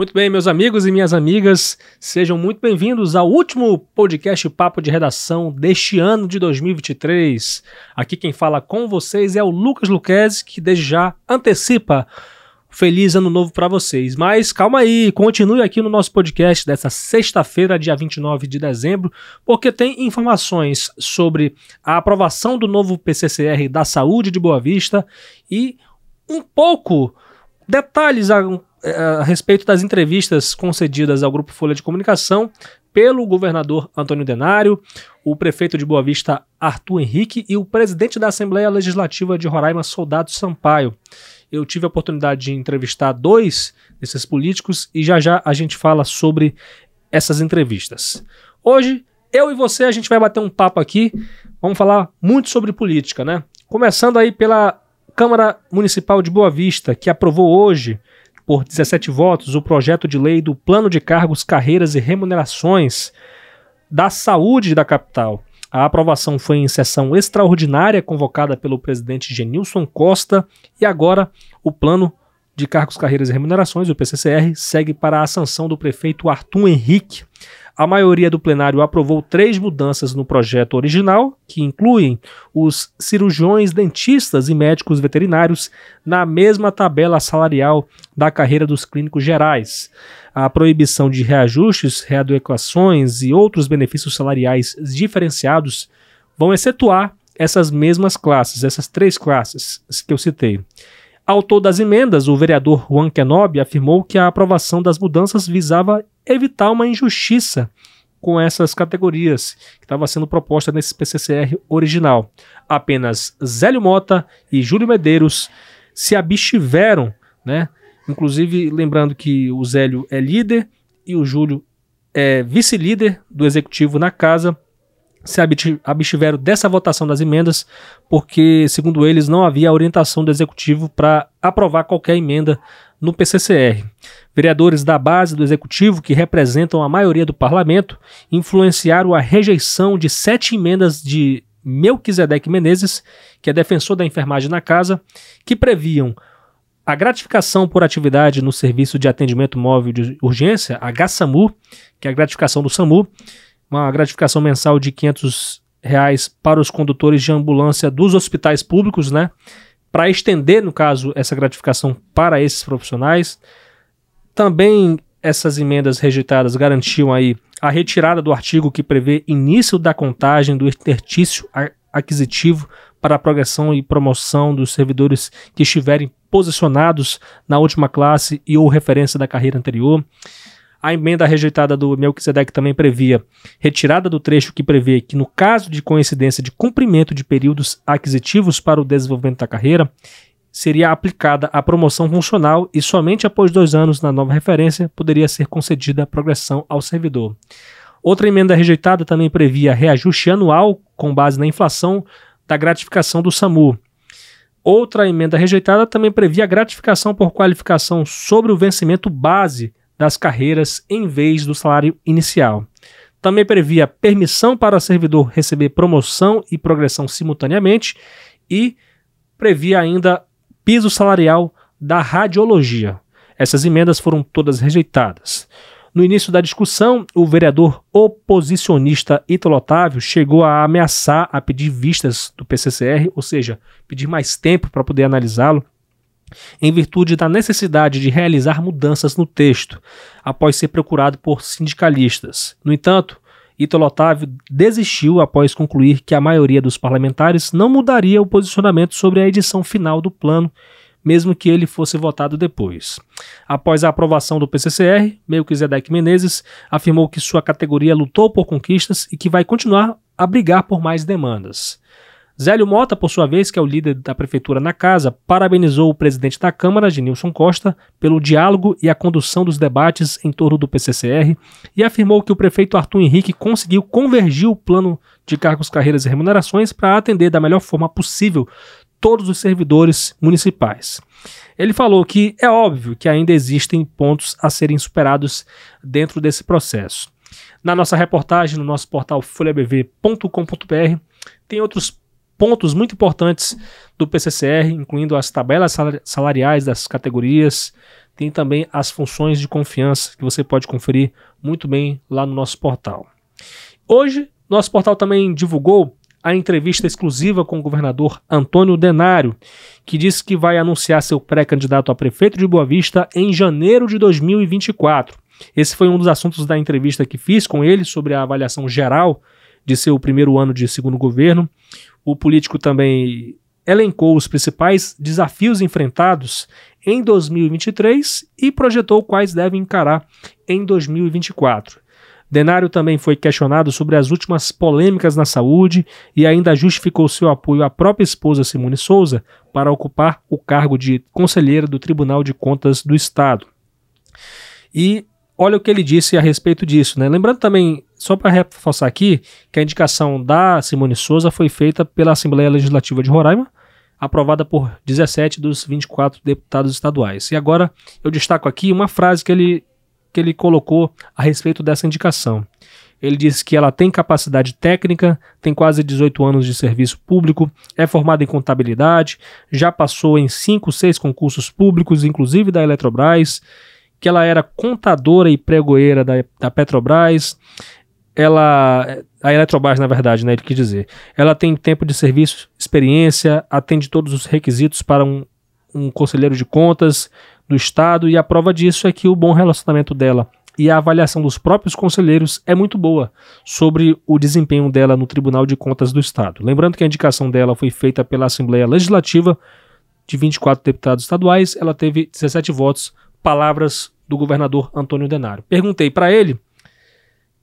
Muito bem, meus amigos e minhas amigas, sejam muito bem-vindos ao último podcast Papo de Redação deste ano de 2023. Aqui quem fala com vocês é o Lucas Luquezzi, que desde já antecipa feliz ano novo para vocês. Mas calma aí, continue aqui no nosso podcast dessa sexta-feira, dia 29 de dezembro, porque tem informações sobre a aprovação do novo PCCR da Saúde de Boa Vista e um pouco detalhes a, a respeito das entrevistas concedidas ao Grupo Folha de Comunicação pelo governador Antônio Denário, o prefeito de Boa Vista Arthur Henrique e o presidente da Assembleia Legislativa de Roraima, Soldado Sampaio. Eu tive a oportunidade de entrevistar dois desses políticos e já já a gente fala sobre essas entrevistas. Hoje, eu e você, a gente vai bater um papo aqui, vamos falar muito sobre política, né? Começando aí pela Câmara Municipal de Boa Vista, que aprovou hoje por 17 votos o projeto de lei do Plano de Cargos, Carreiras e Remunerações da Saúde da capital. A aprovação foi em sessão extraordinária convocada pelo presidente Genilson Costa e agora o plano de cargos, carreiras e remunerações, o PCCR, segue para a sanção do prefeito Arthur Henrique. A maioria do plenário aprovou três mudanças no projeto original, que incluem os cirurgiões, dentistas e médicos veterinários na mesma tabela salarial da carreira dos clínicos gerais. A proibição de reajustes, readequações e outros benefícios salariais diferenciados vão excetuar essas mesmas classes, essas três classes que eu citei. Autor das emendas, o vereador Juan Kenobi afirmou que a aprovação das mudanças visava evitar uma injustiça com essas categorias que estava sendo proposta nesse PCCR original. Apenas Zélio Mota e Júlio Medeiros se abstiveram, né? Inclusive, lembrando que o Zélio é líder e o Júlio é vice-líder do executivo na casa se abstiveram dessa votação das emendas, porque, segundo eles, não havia orientação do executivo para aprovar qualquer emenda no PCCR. Vereadores da base do executivo, que representam a maioria do parlamento, influenciaram a rejeição de sete emendas de Melquisedeque Menezes, que é defensor da enfermagem na casa, que previam a gratificação por atividade no Serviço de Atendimento Móvel de Urgência, a GASAMU, que é a gratificação do SAMU, uma gratificação mensal de 500 reais para os condutores de ambulância dos hospitais públicos, né? Para estender, no caso, essa gratificação para esses profissionais. Também essas emendas rejeitadas garantiam aí a retirada do artigo que prevê início da contagem do exercício aquisitivo para a progressão e promoção dos servidores que estiverem posicionados na última classe e ou referência da carreira anterior. A emenda rejeitada do Melquisedeque também previa retirada do trecho que prevê que, no caso de coincidência de cumprimento de períodos aquisitivos para o desenvolvimento da carreira, seria aplicada a promoção funcional e somente após dois anos na nova referência poderia ser concedida a progressão ao servidor. Outra emenda rejeitada também previa reajuste anual com base na inflação da gratificação do SAMU. Outra emenda rejeitada também previa gratificação por qualificação sobre o vencimento base das carreiras em vez do salário inicial. Também previa permissão para o servidor receber promoção e progressão simultaneamente e previa ainda piso salarial da radiologia. Essas emendas foram todas rejeitadas. No início da discussão, o vereador oposicionista Ítalo Otávio chegou a ameaçar a pedir vistas do PCCR, ou seja, pedir mais tempo para poder analisá-lo, em virtude da necessidade de realizar mudanças no texto, após ser procurado por sindicalistas. No entanto, Ítalo Otávio desistiu após concluir que a maioria dos parlamentares não mudaria o posicionamento sobre a edição final do plano, mesmo que ele fosse votado depois. Após a aprovação do PCCR, Melquisedeque Menezes afirmou que sua categoria lutou por conquistas e que vai continuar a brigar por mais demandas. Zélio Mota, por sua vez, que é o líder da prefeitura na casa, parabenizou o presidente da Câmara, Genilson Costa, pelo diálogo e a condução dos debates em torno do PCCR e afirmou que o prefeito Arthur Henrique conseguiu convergir o plano de cargos, carreiras e remunerações para atender da melhor forma possível todos os servidores municipais. Ele falou que é óbvio que ainda existem pontos a serem superados dentro desse processo. Na nossa reportagem, no nosso portal folhabv.com.br, tem outros pontos muito importantes do PCCR, incluindo as tabelas salariais das categorias, tem também as funções de confiança que você pode conferir muito bem lá no nosso portal. Hoje, nosso portal também divulgou a entrevista exclusiva com o governador Antônio Denário, que disse que vai anunciar seu pré-candidato a prefeito de Boa Vista em janeiro de 2024. Esse foi um dos assuntos da entrevista que fiz com ele sobre a avaliação geral de seu primeiro ano de segundo governo. O político também elencou os principais desafios enfrentados em 2023 e projetou quais devem encarar em 2024. Denário também foi questionado sobre as últimas polêmicas na saúde e ainda justificou seu apoio à própria esposa Simone Souza para ocupar o cargo de conselheira do Tribunal de Contas do Estado. E olha o que ele disse a respeito disso. Né? Lembrando também, só para reforçar aqui, que a indicação da Simone Souza foi feita pela Assembleia Legislativa de Roraima, aprovada por 17 dos 24 deputados estaduais. E agora eu destaco aqui uma frase que ele que ele colocou a respeito dessa indicação. Ele disse que ela tem capacidade técnica, tem quase 18 anos de serviço público, é formada em contabilidade, já passou em 5, 6 concursos públicos, inclusive da Eletrobras, que ela era contadora e pregoeira da, da Petrobras, ela a Eletrobras, na verdade, né, ele quis dizer. Ela tem tempo de serviço, experiência, atende todos os requisitos para um, um conselheiro de contas, do Estado, e a prova disso é que o bom relacionamento dela e a avaliação dos próprios conselheiros é muito boa sobre o desempenho dela no Tribunal de Contas do Estado. Lembrando que a indicação dela foi feita pela Assembleia Legislativa de 24 deputados estaduais, ela teve 17 votos, palavras do governador Antônio Denário. Perguntei para ele,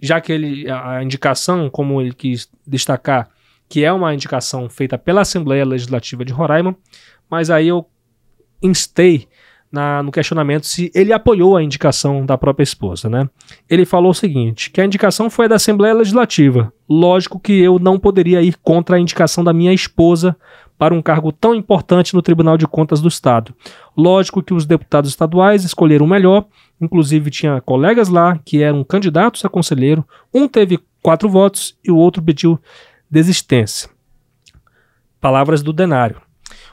já que ele a indicação, como ele quis destacar, que é uma indicação feita pela Assembleia Legislativa de Roraima, mas aí eu instei na, no questionamento se ele apoiou a indicação da própria esposa, né? Ele falou o seguinte, que a indicação foi da Assembleia Legislativa. Lógico que eu não poderia ir contra a indicação da minha esposa para um cargo tão importante no Tribunal de Contas do Estado. Lógico que os deputados estaduais escolheram o melhor, inclusive tinha colegas lá que eram candidatos a conselheiro, um teve quatro votos e o outro pediu desistência. Palavras do Denário.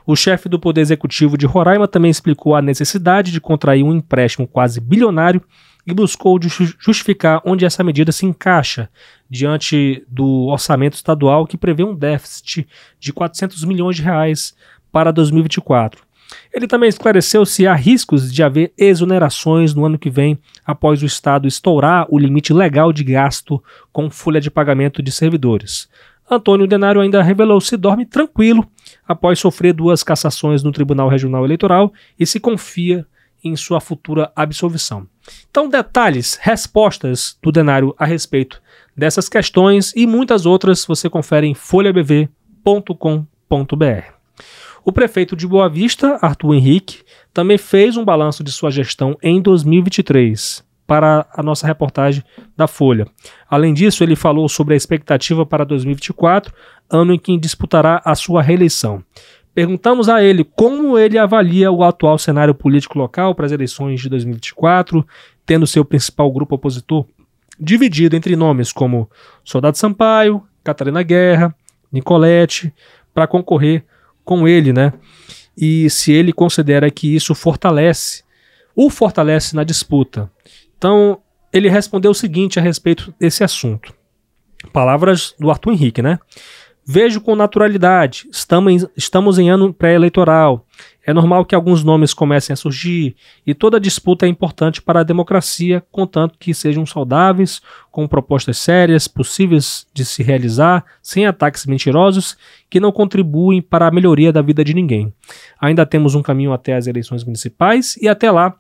O chefe do Poder Executivo de Roraima também explicou a necessidade de contrair um empréstimo quase bilionário e buscou justificar onde essa medida se encaixa diante do orçamento estadual que prevê um déficit de 400 milhões de reais para 2024. Ele também esclareceu se há riscos de haver exonerações no ano que vem após o Estado estourar o limite legal de gasto com folha de pagamento de servidores. Antônio Denário ainda revelou se dorme tranquilo após sofrer duas cassações no Tribunal Regional Eleitoral e se confia em sua futura absolvição. Então, detalhes, respostas do Denário a respeito dessas questões e muitas outras você confere em folhabv.com.br. O prefeito de Boa Vista, Arthur Henrique, também fez um balanço de sua gestão em 2023 para a nossa reportagem da Folha. Além disso, ele falou sobre a expectativa para 2024, ano em que disputará a sua reeleição. Perguntamos a ele como ele avalia o atual cenário político local para as eleições de 2024, tendo seu principal grupo opositor dividido entre nomes como Soldado Sampaio, Catarina Guerra, Nicolete, para concorrer com ele, né? E se ele considera que isso fortalece, o fortalece na disputa. Então, ele respondeu o seguinte a respeito desse assunto. Palavras do Arthur Henrique, né? Vejo com naturalidade, estamos em, estamos em ano pré-eleitoral. É normal que alguns nomes comecem a surgir e toda disputa é importante para a democracia, contanto que sejam saudáveis, com propostas sérias, possíveis de se realizar, sem ataques mentirosos, que não contribuem para a melhoria da vida de ninguém. Ainda temos um caminho até as eleições municipais e até lá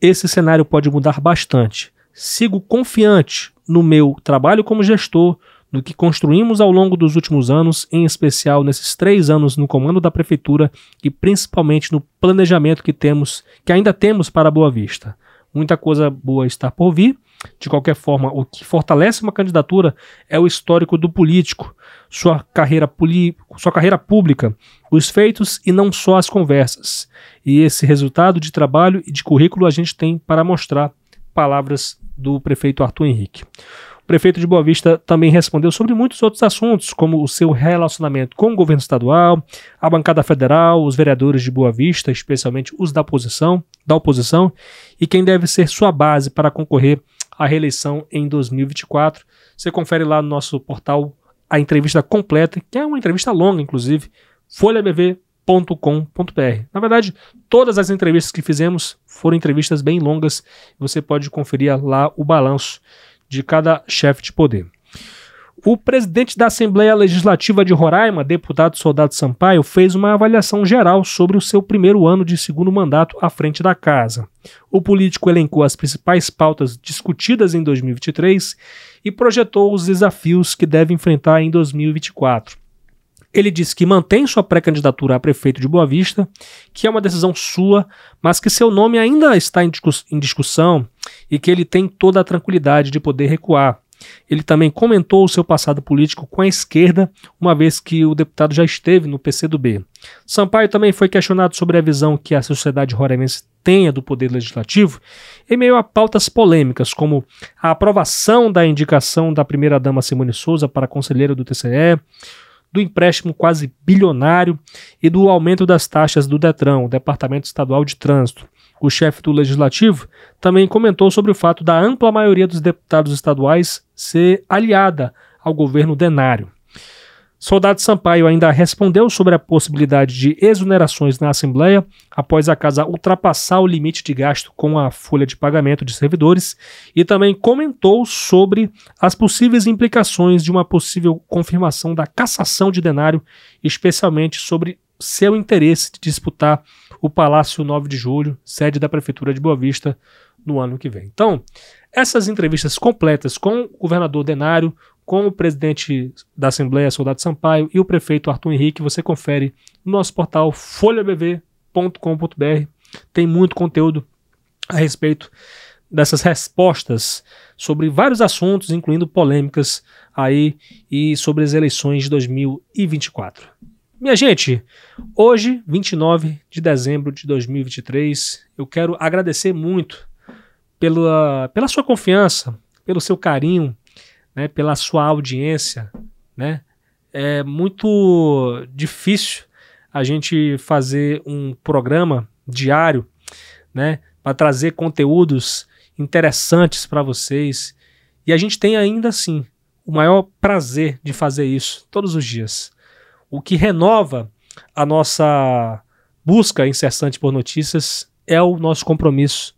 esse cenário pode mudar bastante. Sigo confiante no meu trabalho como gestor, no que construímos ao longo dos últimos anos, em especial nesses três anos no comando da prefeitura e principalmente no planejamento que temos, que ainda temos para Boa Vista. Muita coisa boa está por vir. De qualquer forma, o que fortalece uma candidatura é o histórico do político, sua carreira, sua carreira pública, os feitos e não só as conversas. E esse resultado de trabalho e de currículo a gente tem para mostrar palavras do prefeito Arthur Henrique. Prefeito de Boa Vista também respondeu sobre muitos outros assuntos, como o seu relacionamento com o governo estadual, a bancada federal, os vereadores de Boa Vista, especialmente os da oposição, da oposição, e quem deve ser sua base para concorrer à reeleição em 2024. Você confere lá no nosso portal a entrevista completa, que é uma entrevista longa, inclusive, folhabv.com.br. Na verdade, todas as entrevistas que fizemos foram entrevistas bem longas. Você pode conferir lá o balanço de cada chefe de poder. O presidente da Assembleia Legislativa de Roraima, deputado Soldado Sampaio, fez uma avaliação geral sobre o seu primeiro ano de segundo mandato à frente da casa. O político elencou as principais pautas discutidas em 2023 e projetou os desafios que deve enfrentar em 2024. Ele disse que mantém sua pré-candidatura a prefeito de Boa Vista, que é uma decisão sua, mas que seu nome ainda está em, discussão e que ele tem toda a tranquilidade de poder recuar. Ele também comentou o seu passado político com a esquerda, uma vez que o deputado já esteve no PCdoB. Sampaio também foi questionado sobre a visão que a sociedade roraimense tenha do poder legislativo, em meio a pautas polêmicas, como a aprovação da indicação da primeira-dama Simone Souza para conselheira do TCE, do empréstimo quase bilionário e do aumento das taxas do Detran, o Departamento Estadual de Trânsito. O chefe do Legislativo também comentou sobre o fato da ampla maioria dos deputados estaduais ser aliada ao governo denário. Soldado Sampaio ainda respondeu sobre a possibilidade de exonerações na Assembleia após a casa ultrapassar o limite de gasto com a folha de pagamento de servidores e também comentou sobre as possíveis implicações de uma possível confirmação da cassação de denário, especialmente sobre seu interesse de disputar o Palácio 9 de Julho, sede da Prefeitura de Boa Vista, no ano que vem. Então, essas entrevistas completas com o governador Denário, com o presidente da Assembleia, Soldado Sampaio, e o prefeito Arthur Henrique, você confere no nosso portal folhabv.com.br. Tem muito conteúdo a respeito dessas respostas sobre vários assuntos, incluindo polêmicas aí e sobre as eleições de 2024. Minha gente, hoje, 29 de dezembro de 2023, eu quero agradecer muito pela, pela sua confiança, pelo seu carinho, né, pela sua audiência, né? É muito difícil a gente fazer um programa diário, né, para trazer conteúdos interessantes para vocês. E a gente tem ainda assim o maior prazer de fazer isso todos os dias. O que renova a nossa busca incessante por notícias é o nosso compromisso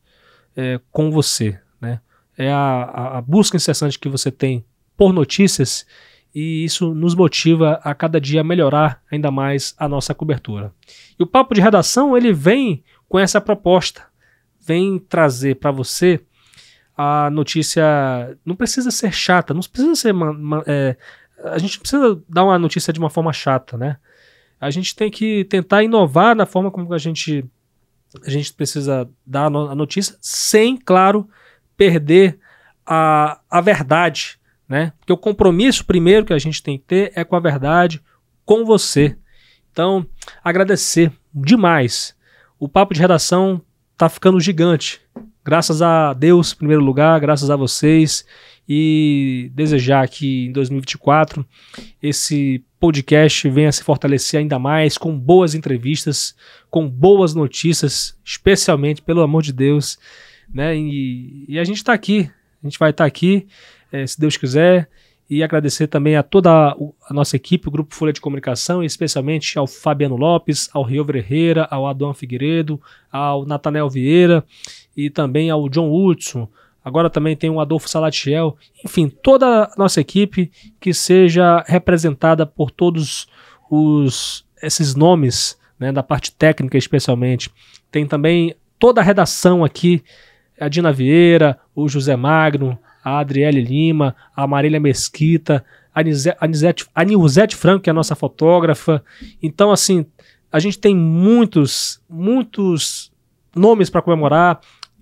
é, com você, né? É a, a busca incessante que você tem por notícias e isso nos motiva a cada dia melhorar ainda mais a nossa cobertura. E o papo de redação ele vem com essa proposta, vem trazer para você a notícia. Não precisa ser chata, não precisa ser. É, a gente não precisa dar uma notícia de uma forma chata, né? A gente tem que tentar inovar na forma como a gente a gente precisa dar a notícia sem, claro, perder a, a verdade né? Porque o compromisso primeiro que a gente tem que ter é com a verdade, com você. Então, agradecer demais. O papo de redação tá ficando gigante. Graças a Deus, em primeiro lugar, graças a vocês e desejar que em 2024 esse podcast venha se fortalecer ainda mais com boas entrevistas, com boas notícias, especialmente, pelo amor de Deus, né? E, e a gente está aqui, a gente vai estar tá aqui é, se Deus quiser. E agradecer também a toda a nossa equipe, o Grupo Folha de Comunicação, especialmente ao Fabiano Lopes, ao Rio Herrera, ao Adão Figueiredo, ao Natanel Vieira e também ao John Hudson. Agora também tem o Adolfo Salatiel. Enfim, toda a nossa equipe que seja representada por todos os esses nomes, né, da parte técnica especialmente. Tem também toda a redação aqui, a Dina Vieira, o José Magno, a Adriele Lima, a Marília Mesquita, a Nizete, a Nilzete Franco, que é a nossa fotógrafa. Então, assim, a gente tem muitos, muitos nomes para comemorar.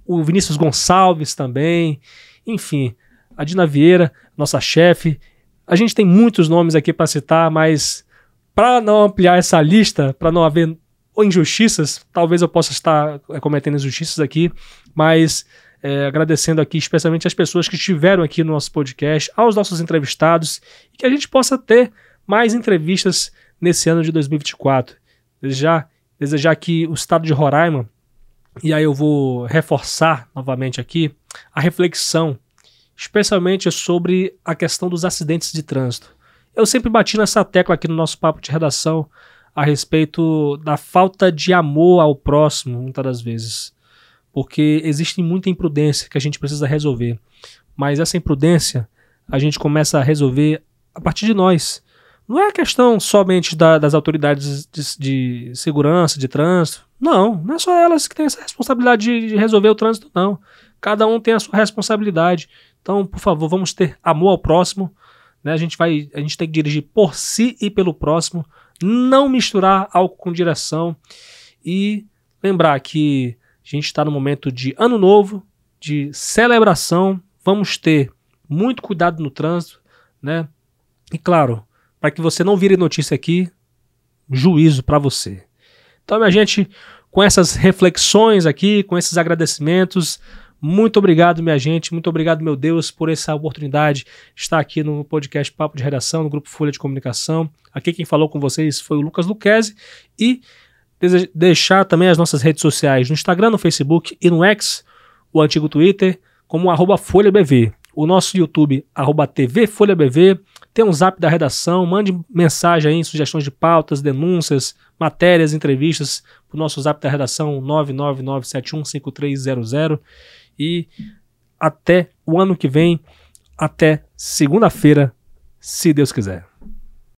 O Vinícius Gonçalves também. Enfim, a Dina Vieira, nossa chefe. A gente tem muitos nomes aqui para citar, mas para não ampliar essa lista, para não haver injustiças, talvez eu possa estar cometendo injustiças aqui, mas é, agradecendo aqui especialmente as pessoas que estiveram aqui no nosso podcast, aos nossos entrevistados, e que a gente possa ter mais entrevistas nesse ano de 2024. Desejar, desejar que o estado de Roraima, e aí eu vou reforçar novamente aqui, a reflexão, especialmente sobre a questão dos acidentes de trânsito. Eu sempre bati nessa tecla aqui no nosso papo de redação a respeito da falta de amor ao próximo, muitas das vezes porque existe muita imprudência que a gente precisa resolver. Mas essa imprudência a gente começa a resolver a partir de nós. Não é questão somente da, das autoridades de, de, segurança, de trânsito. Não, não é só elas que têm essa responsabilidade de, de resolver o trânsito, não. Cada um tem a sua responsabilidade. Então, por favor, vamos ter amor ao próximo. Né? A, gente vai, a gente tem que dirigir por si e pelo próximo. Não misturar álcool com direção. E lembrar que a gente está no momento de ano novo, de celebração. Vamos ter muito cuidado no trânsito, né? E claro, para que você não vire notícia aqui, juízo para você. Então, minha gente, com essas reflexões aqui, com esses agradecimentos, muito obrigado, minha gente. Muito obrigado, meu Deus, por essa oportunidade de estar aqui no podcast Papo de Redação, no Grupo Folha de Comunicação. Aqui quem falou com vocês foi o Lucas Luquezzi e deixar também as nossas redes sociais no Instagram, no Facebook e no X, o antigo Twitter, como arroba FolhaBV. O nosso YouTube, arroba TV. Tem um zap da redação, mande mensagem aí, sugestões de pautas, denúncias, matérias, entrevistas para o nosso zap da redação 999715300. E até o ano que vem, até segunda-feira, se Deus quiser.